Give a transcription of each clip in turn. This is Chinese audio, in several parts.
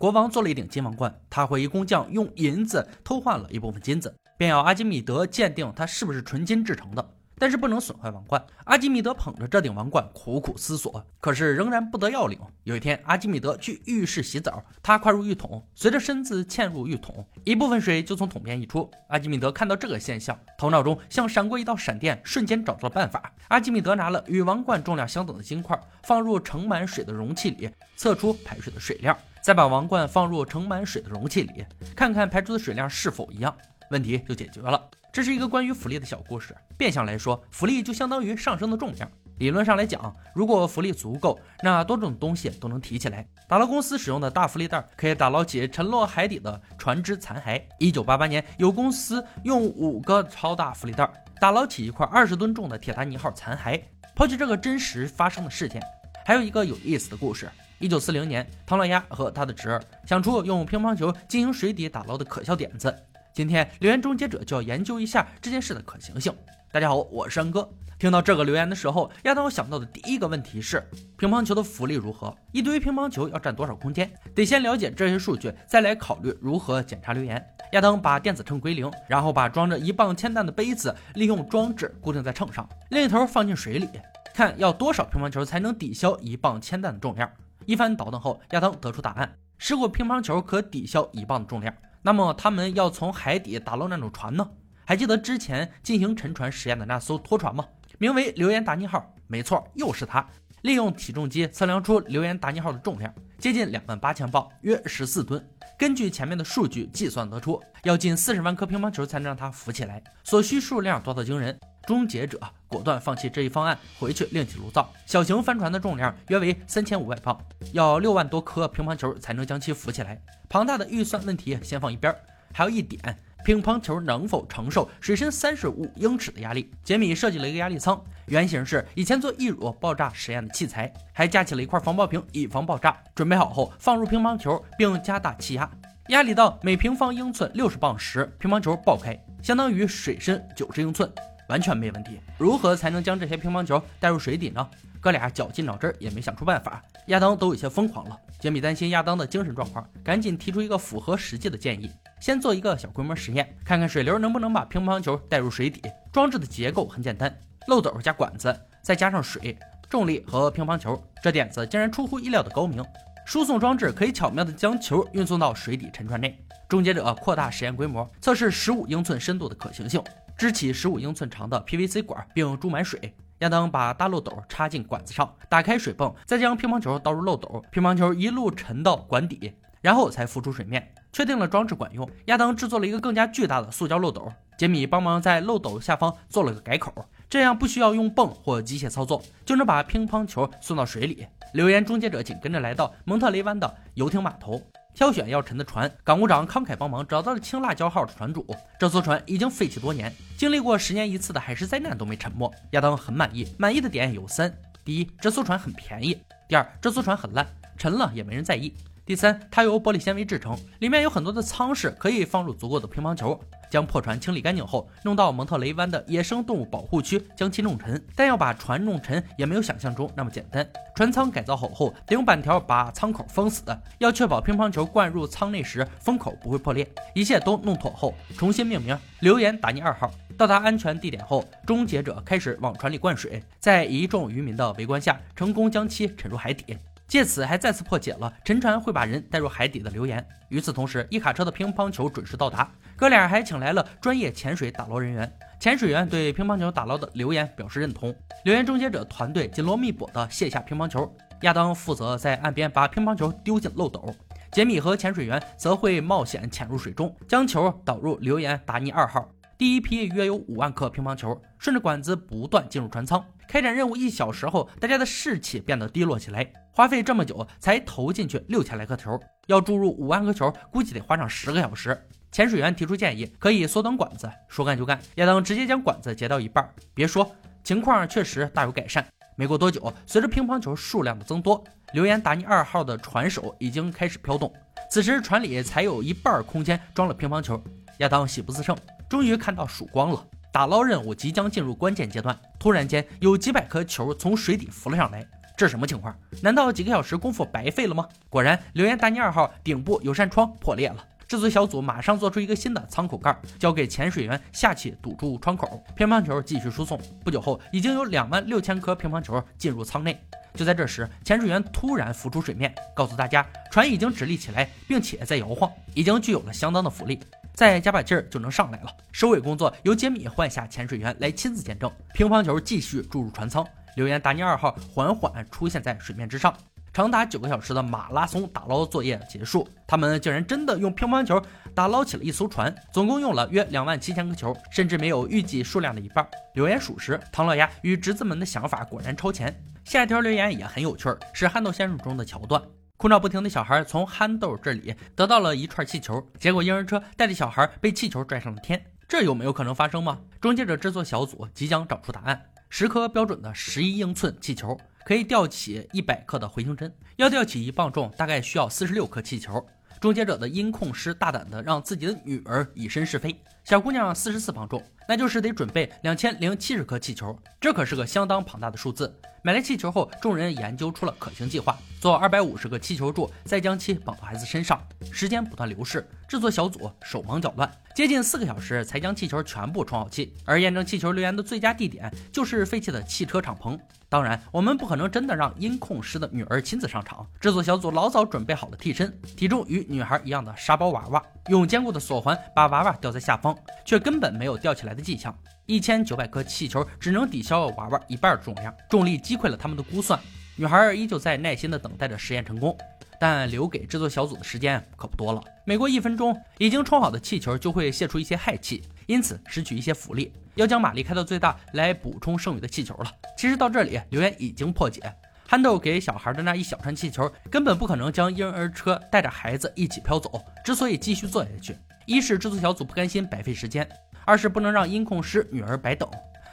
国王做了一顶金王冠，他怀疑工匠用银子偷换了一部分金子，便要阿基米德鉴定它是不是纯金制成的。但是不能损坏王冠。阿基米德捧着这顶王冠，苦苦思索，可是仍然不得要领。有一天，阿基米德去浴室洗澡，他跨入浴桶，随着身子嵌入浴桶，一部分水就从桶边溢出。阿基米德看到这个现象，头脑中像闪过一道闪电，瞬间找到了办法。阿基米德拿了与王冠重量相等的金块，放入盛满水的容器里，测出排水的水量，再把王冠放入盛满水的容器里，看看排出的水量是否一样，问题就解决了。这是一个关于浮力的小故事。变相来说，浮力就相当于上升的重量。理论上来讲，如果浮力足够，那多种东西都能提起来。打捞公司使用的大浮力袋可以打捞起沉落海底的船只残骸。一九八八年，有公司用五个超大浮力袋打捞起一块二十吨重的铁达尼号残骸。抛弃这个真实发生的事件，还有一个有意思的故事。一九四零年，唐老鸭和他的侄儿想出用乒乓球进行水底打捞的可笑点子。今天留言终结者就要研究一下这件事的可行性。大家好，我是安哥。听到这个留言的时候，亚当想到的第一个问题是乒乓球的浮力如何？一堆乒乓球要占多少空间？得先了解这些数据，再来考虑如何检查留言。亚当把电子秤归零，然后把装着一磅铅弹的杯子利用装置固定在秤上，另一头放进水里，看要多少乒乓球才能抵消一磅铅弹的重量。一番倒腾后，亚当得出答案：十个乒乓球可抵消一磅的重量。那么他们要从海底打捞那种船呢？还记得之前进行沉船实验的那艘拖船吗？名为“留言达尼号”。没错，又是它。利用体重机测量出“流言达尼号”的重量，接近两万八千磅，约十四吨。根据前面的数据计算得出，要近四十万颗乒乓球才能让它浮起来，所需数量多到惊人。终结者果断放弃这一方案，回去另起炉灶。小型帆船的重量约为三千五百磅，要六万多颗乒乓球才能将其浮起来。庞大的预算问题先放一边，还有一点，乒乓球能否承受水深三十五英尺的压力？杰米设计了一个压力舱，原型是以前做易乳爆炸实验的器材，还架起了一块防爆瓶以防爆炸。准备好后，放入乒乓球，并加大气压，压力到每平方英寸六十磅时，乒乓球爆开，相当于水深九十英寸。完全没问题。如何才能将这些乒乓球带入水底呢？哥俩绞尽脑汁也没想出办法。亚当都有些疯狂了。杰米担心亚当的精神状况，赶紧提出一个符合实际的建议：先做一个小规模实验，看看水流能不能把乒乓球带入水底。装置的结构很简单，漏斗加管子，再加上水、重力和乒乓球。这点子竟然出乎意料的高明。输送装置可以巧妙地将球运送到水底沉船内。终结者扩大实验规模，测试十五英寸深度的可行性。支起十五英寸长的 PVC 管，并注满水。亚当把大漏斗插进管子上，打开水泵，再将乒乓球倒入漏斗，乒乓球一路沉到管底，然后才浮出水面。确定了装置管用，亚当制作了一个更加巨大的塑胶漏斗。杰米帮忙在漏斗下方做了个改口，这样不需要用泵或机械操作，就能把乒乓球送到水里。留言终结者紧跟着来到蒙特雷湾的游艇码头。挑选要沉的船，港务长慷慨帮忙找到了青辣椒号的船主。这艘船已经废弃多年，经历过十年一次的海事灾难都没沉没。亚当很满意，满意的点有三：第一，这艘船很便宜；第二，这艘船很烂，沉了也没人在意；第三，它由玻璃纤维制成，里面有很多的舱室，可以放入足够的乒乓球。将破船清理干净后，弄到蒙特雷湾的野生动物保护区将其弄沉。但要把船弄沉也没有想象中那么简单。船舱改造好后，得用板条把舱口封死，要确保乒乓球灌入舱内时封口不会破裂。一切都弄妥后，重新命名“留言达尼二号”。到达安全地点后，终结者开始往船里灌水，在一众渔民的围观下，成功将其沉入海底。借此还再次破解了沉船会把人带入海底的流言。与此同时，一卡车的乒乓球准时到达，哥俩还请来了专业潜水打捞人员。潜水员对乒乓球打捞的留言表示认同。留言终结者团队紧锣密鼓地卸下乒乓球，亚当负责在岸边把乒乓球丢进漏斗，杰米和潜水员则会冒险潜入水中，将球导入留言达尼二号。第一批约有五万颗乒乓球，顺着管子不断进入船舱。开展任务一小时后，大家的士气变得低落起来。花费这么久才投进去六千来颗球，要注入五万颗球，估计得花上十个小时。潜水员提出建议，可以缩短管子。说干就干，亚当直接将管子截到一半。别说，情况确实大有改善。没过多久，随着乒乓球数量的增多，留言达尼二号的船首已经开始飘动。此时船里才有一半空间装了乒乓球。亚当喜不自胜。终于看到曙光了，打捞任务即将进入关键阶段。突然间，有几百颗球从水底浮了上来，这什么情况？难道几个小时功夫白费了吗？果然，留言达尼二号顶部有扇窗破裂了。制作小组马上做出一个新的舱口盖，交给潜水员下去堵住窗口，乒乓球继续输送。不久后，已经有两万六千颗乒乓球进入舱内。就在这时，潜水员突然浮出水面，告诉大家船已经直立起来，并且在摇晃，已经具有了相当的浮力，再加把劲儿就能上来了。收尾工作由杰米换下潜水员来亲自见证。乒乓球继续注入船舱，留言达尼二号缓缓出现在水面之上。长达九个小时的马拉松打捞作业结束，他们竟然真的用乒乓球打捞起了一艘船，总共用了约两万七千个球，甚至没有预计数量的一半。留言属实，唐老鸭与侄子们的想法果然超前。下一条留言也很有趣，是憨豆先生中的桥段：哭闹不停的小孩从憨豆这里得到了一串气球，结果婴儿车带着小孩被气球拽上了天，这有没有可能发生吗？终结者制作小组即将找出答案。十颗标准的十一英寸气球。可以吊起一百克的回形针，要吊起一磅重，大概需要四十六颗气球。终结者的音控师大胆的让自己的女儿以身试飞，小姑娘四十四磅重，那就是得准备两千零七十颗气球，这可是个相当庞大的数字。买来气球后，众人研究出了可行计划，做二百五十个气球柱，再将其绑到孩子身上。时间不断流逝，制作小组手忙脚乱，接近四个小时才将气球全部充好气。而验证气球留言的最佳地点就是废弃的汽车敞篷。当然，我们不可能真的让音控师的女儿亲自上场。制作小组老早准备好了替身，体重与女孩一样的沙包娃娃，用坚固的锁环把娃娃吊在下方，却根本没有吊起来的迹象。一千九百颗气球只能抵消娃娃一半重量，重力击溃了他们的估算。女孩依旧在耐心地等待着实验成功，但留给制作小组的时间可不多了。每过一分钟，已经充好的气球就会泄出一些氦气，因此失去一些浮力。要将马力开到最大来补充剩余的气球了。其实到这里，留言已经破解，憨豆给小孩的那一小串气球根本不可能将婴儿车带着孩子一起飘走。之所以继续做下去，一是制作小组不甘心白费时间，二是不能让音控师女儿白等，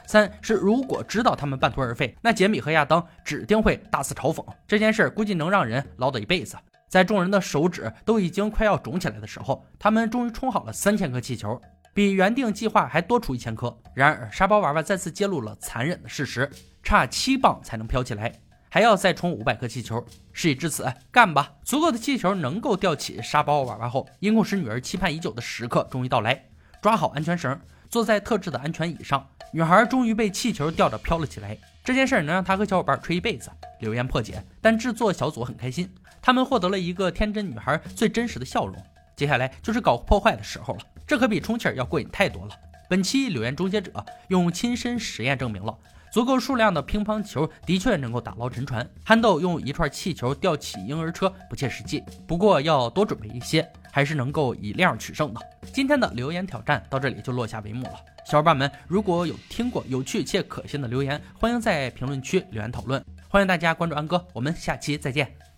三是如果知道他们半途而废，那杰米和亚当指定会大肆嘲讽这件事，估计能让人唠叨一辈子。在众人的手指都已经快要肿起来的时候，他们终于充好了三千颗气球。比原定计划还多出一千颗。然而，沙包娃娃再次揭露了残忍的事实：差七磅才能飘起来，还要再充五百颗气球。事已至此，干吧！足够的气球能够吊起沙包娃娃后，因控师女儿期盼已久的时刻终于到来。抓好安全绳，坐在特制的安全椅上，女孩终于被气球吊着飘了起来。这件事能让她和小伙伴吹一辈子。柳岩破解，但制作小组很开心，他们获得了一个天真女孩最真实的笑容。接下来就是搞破坏的时候了。这可比充气儿要过瘾太多了。本期柳岩终结者用亲身实验证明了，足够数量的乒乓球的确能够打捞沉船。憨豆用一串气球吊起婴儿车不切实际，不过要多准备一些，还是能够以量取胜的。今天的留言挑战到这里就落下帷幕了。小伙伴们如果有听过有趣且可信的留言，欢迎在评论区留言讨论。欢迎大家关注安哥，我们下期再见。